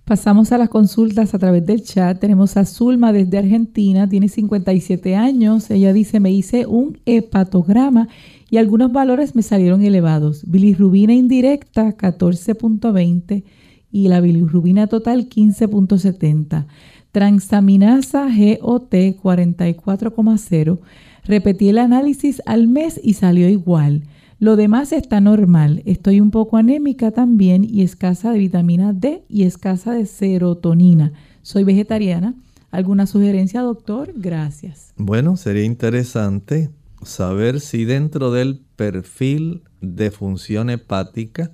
Pasamos a las consultas a través del chat. Tenemos a Zulma desde Argentina, tiene 57 años. Ella dice, me hice un hepatograma y algunos valores me salieron elevados. Bilirrubina indirecta 14.20 y la bilirrubina total 15.70. Transaminasa GOT 44.0. Repetí el análisis al mes y salió igual. Lo demás está normal. Estoy un poco anémica también y escasa de vitamina D y escasa de serotonina. Soy vegetariana. ¿Alguna sugerencia, doctor? Gracias. Bueno, sería interesante saber si dentro del perfil de función hepática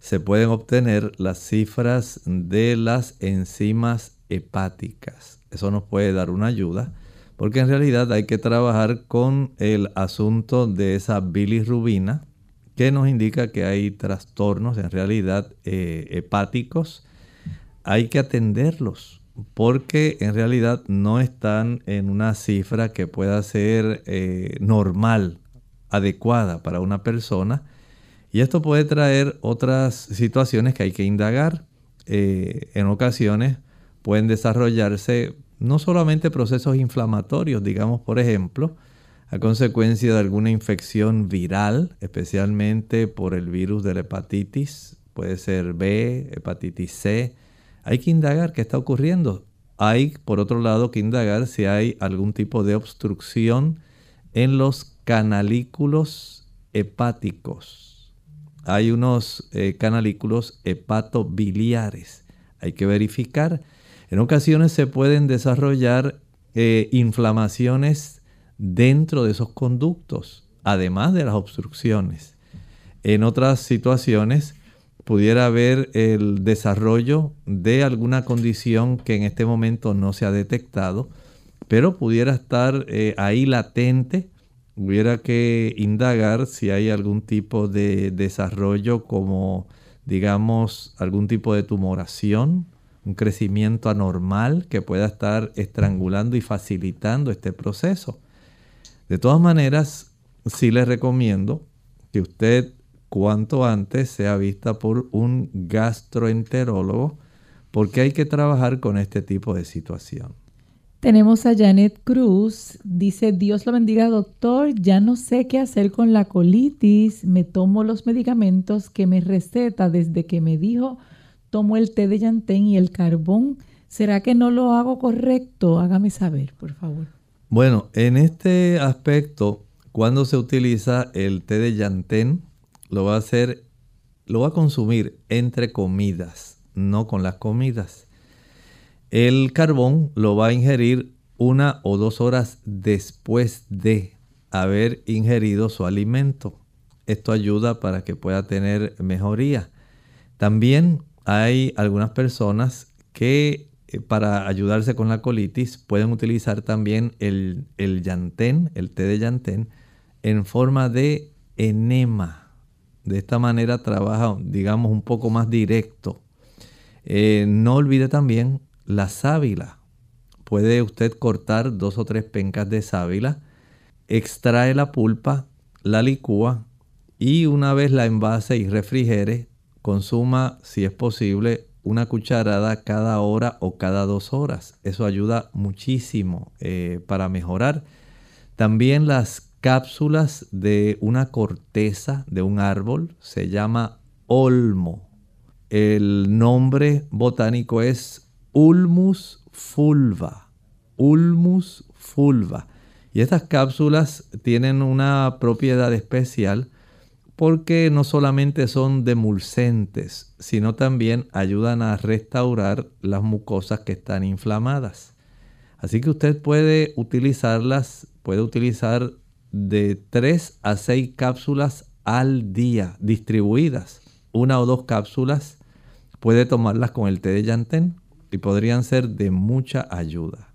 se pueden obtener las cifras de las enzimas hepáticas. Eso nos puede dar una ayuda porque en realidad hay que trabajar con el asunto de esa bilirrubina que nos indica que hay trastornos en realidad eh, hepáticos. Hay que atenderlos porque en realidad no están en una cifra que pueda ser eh, normal, adecuada para una persona. Y esto puede traer otras situaciones que hay que indagar. Eh, en ocasiones pueden desarrollarse no solamente procesos inflamatorios, digamos por ejemplo, a consecuencia de alguna infección viral, especialmente por el virus de la hepatitis, puede ser B, hepatitis C. Hay que indagar qué está ocurriendo. Hay, por otro lado, que indagar si hay algún tipo de obstrucción en los canalículos hepáticos. Hay unos eh, canalículos hepatobiliares. Hay que verificar. En ocasiones se pueden desarrollar eh, inflamaciones dentro de esos conductos, además de las obstrucciones. En otras situaciones pudiera haber el desarrollo de alguna condición que en este momento no se ha detectado, pero pudiera estar eh, ahí latente. Hubiera que indagar si hay algún tipo de desarrollo como, digamos, algún tipo de tumoración, un crecimiento anormal que pueda estar estrangulando y facilitando este proceso. De todas maneras, sí les recomiendo que usted cuanto antes sea vista por un gastroenterólogo porque hay que trabajar con este tipo de situación. Tenemos a Janet Cruz, dice, Dios lo bendiga doctor, ya no sé qué hacer con la colitis, me tomo los medicamentos que me receta desde que me dijo, tomo el té de llantén y el carbón, ¿será que no lo hago correcto? Hágame saber, por favor. Bueno, en este aspecto, cuando se utiliza el té de llantén, lo va a hacer, lo va a consumir entre comidas, no con las comidas. El carbón lo va a ingerir una o dos horas después de haber ingerido su alimento. Esto ayuda para que pueda tener mejoría. También hay algunas personas que eh, para ayudarse con la colitis pueden utilizar también el, el yantén, el té de yantén, en forma de enema. De esta manera trabaja, digamos, un poco más directo. Eh, no olvide también la sábila. Puede usted cortar dos o tres pencas de sábila, extrae la pulpa, la licúa y una vez la envase y refrigere, consuma, si es posible, una cucharada cada hora o cada dos horas. Eso ayuda muchísimo eh, para mejorar. También las cápsulas de una corteza de un árbol, se llama olmo. El nombre botánico es Ulmus fulva. Ulmus fulva. Y estas cápsulas tienen una propiedad especial porque no solamente son demulcentes, sino también ayudan a restaurar las mucosas que están inflamadas. Así que usted puede utilizarlas, puede utilizar de 3 a 6 cápsulas al día distribuidas. Una o dos cápsulas puede tomarlas con el té de llantén y podrían ser de mucha ayuda.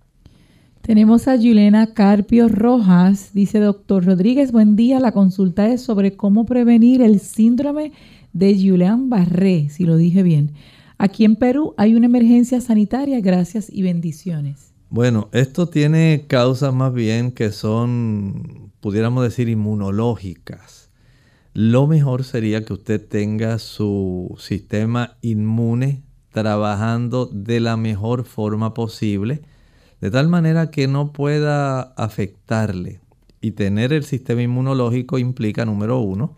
Tenemos a Juliana Carpio Rojas. Dice, doctor Rodríguez, buen día. La consulta es sobre cómo prevenir el síndrome de Julián Barré, si lo dije bien. Aquí en Perú hay una emergencia sanitaria. Gracias y bendiciones. Bueno, esto tiene causas más bien que son pudiéramos decir, inmunológicas, lo mejor sería que usted tenga su sistema inmune trabajando de la mejor forma posible, de tal manera que no pueda afectarle. Y tener el sistema inmunológico implica, número uno,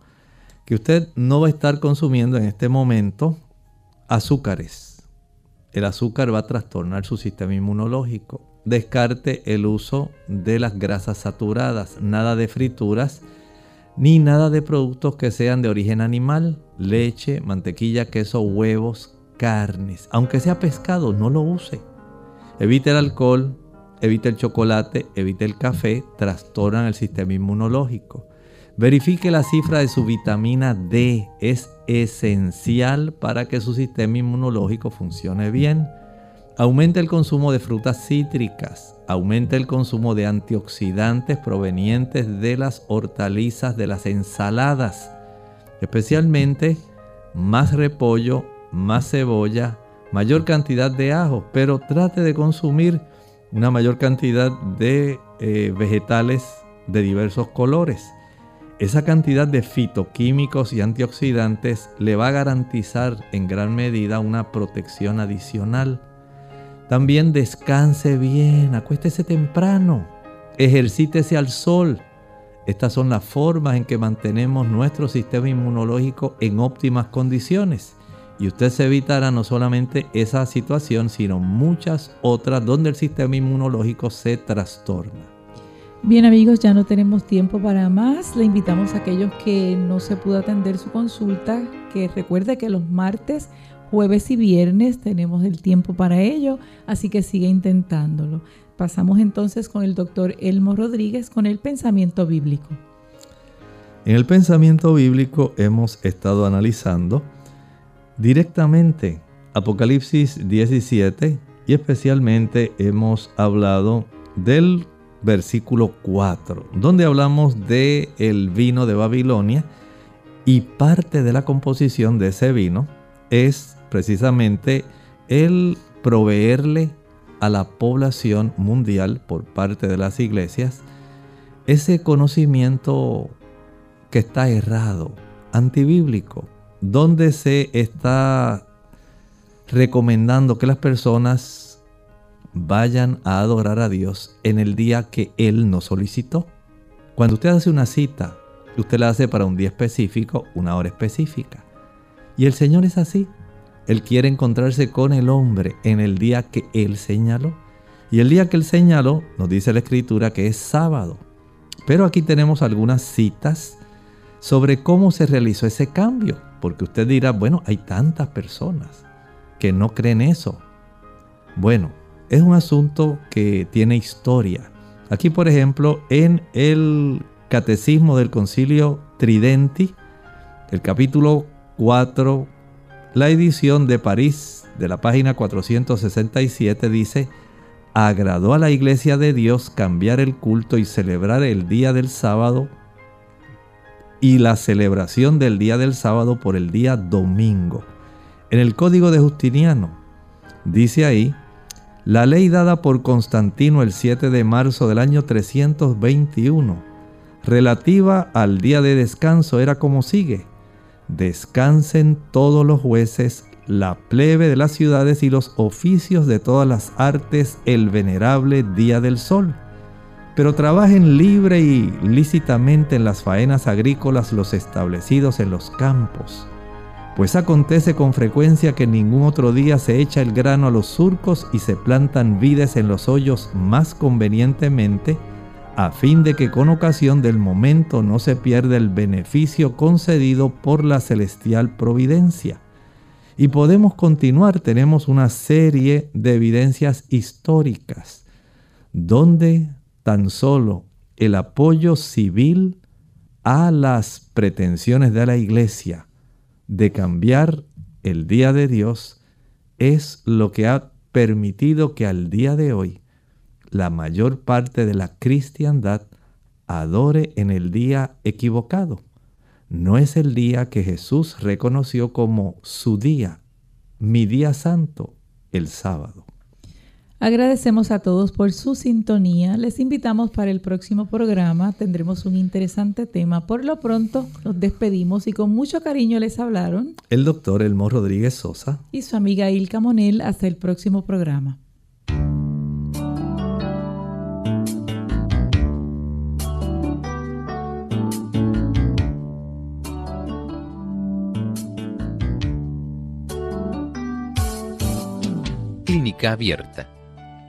que usted no va a estar consumiendo en este momento azúcares. El azúcar va a trastornar su sistema inmunológico descarte el uso de las grasas saturadas, nada de frituras, ni nada de productos que sean de origen animal, leche, mantequilla, queso, huevos, carnes. Aunque sea pescado, no lo use. Evite el alcohol, evite el chocolate, evite el café, trastornan el sistema inmunológico. Verifique la cifra de su vitamina D, es esencial para que su sistema inmunológico funcione bien. Aumenta el consumo de frutas cítricas, aumenta el consumo de antioxidantes provenientes de las hortalizas, de las ensaladas, especialmente más repollo, más cebolla, mayor cantidad de ajo, pero trate de consumir una mayor cantidad de eh, vegetales de diversos colores. Esa cantidad de fitoquímicos y antioxidantes le va a garantizar en gran medida una protección adicional también descanse bien, acuéstese temprano, ejercítese al sol. Estas son las formas en que mantenemos nuestro sistema inmunológico en óptimas condiciones. Y usted se evitará no solamente esa situación, sino muchas otras donde el sistema inmunológico se trastorna. Bien amigos, ya no tenemos tiempo para más. Le invitamos a aquellos que no se pudo atender su consulta, que recuerde que los martes, jueves y viernes tenemos el tiempo para ello, así que siga intentándolo. Pasamos entonces con el doctor Elmo Rodríguez con el pensamiento bíblico. En el pensamiento bíblico hemos estado analizando directamente. Apocalipsis 17 y especialmente hemos hablado del versículo 4, donde hablamos de el vino de Babilonia y parte de la composición de ese vino es precisamente el proveerle a la población mundial por parte de las iglesias ese conocimiento que está errado, antibíblico, donde se está recomendando que las personas vayan a adorar a Dios en el día que Él nos solicitó. Cuando usted hace una cita, usted la hace para un día específico, una hora específica. Y el Señor es así. Él quiere encontrarse con el hombre en el día que Él señaló. Y el día que Él señaló, nos dice la Escritura que es sábado. Pero aquí tenemos algunas citas sobre cómo se realizó ese cambio. Porque usted dirá, bueno, hay tantas personas que no creen eso. Bueno, es un asunto que tiene historia. Aquí, por ejemplo, en el Catecismo del Concilio Tridenti, el capítulo 4, la edición de París de la página 467 dice, agradó a la iglesia de Dios cambiar el culto y celebrar el día del sábado y la celebración del día del sábado por el día domingo. En el código de Justiniano dice ahí, la ley dada por Constantino el 7 de marzo del año 321 relativa al día de descanso era como sigue descansen todos los jueces, la plebe de las ciudades y los oficios de todas las artes el venerable día del sol. Pero trabajen libre y lícitamente en las faenas agrícolas los establecidos en los campos. Pues acontece con frecuencia que ningún otro día se echa el grano a los surcos y se plantan vides en los hoyos más convenientemente, a fin de que con ocasión del momento no se pierda el beneficio concedido por la celestial providencia. Y podemos continuar, tenemos una serie de evidencias históricas donde tan solo el apoyo civil a las pretensiones de la iglesia de cambiar el día de Dios es lo que ha permitido que al día de hoy la mayor parte de la cristiandad adore en el día equivocado. No es el día que Jesús reconoció como su día, mi día santo, el sábado. Agradecemos a todos por su sintonía. Les invitamos para el próximo programa. Tendremos un interesante tema. Por lo pronto, nos despedimos y con mucho cariño les hablaron el doctor Elmo Rodríguez Sosa y su amiga Ilka Monel. Hasta el próximo programa. Clínica abierta.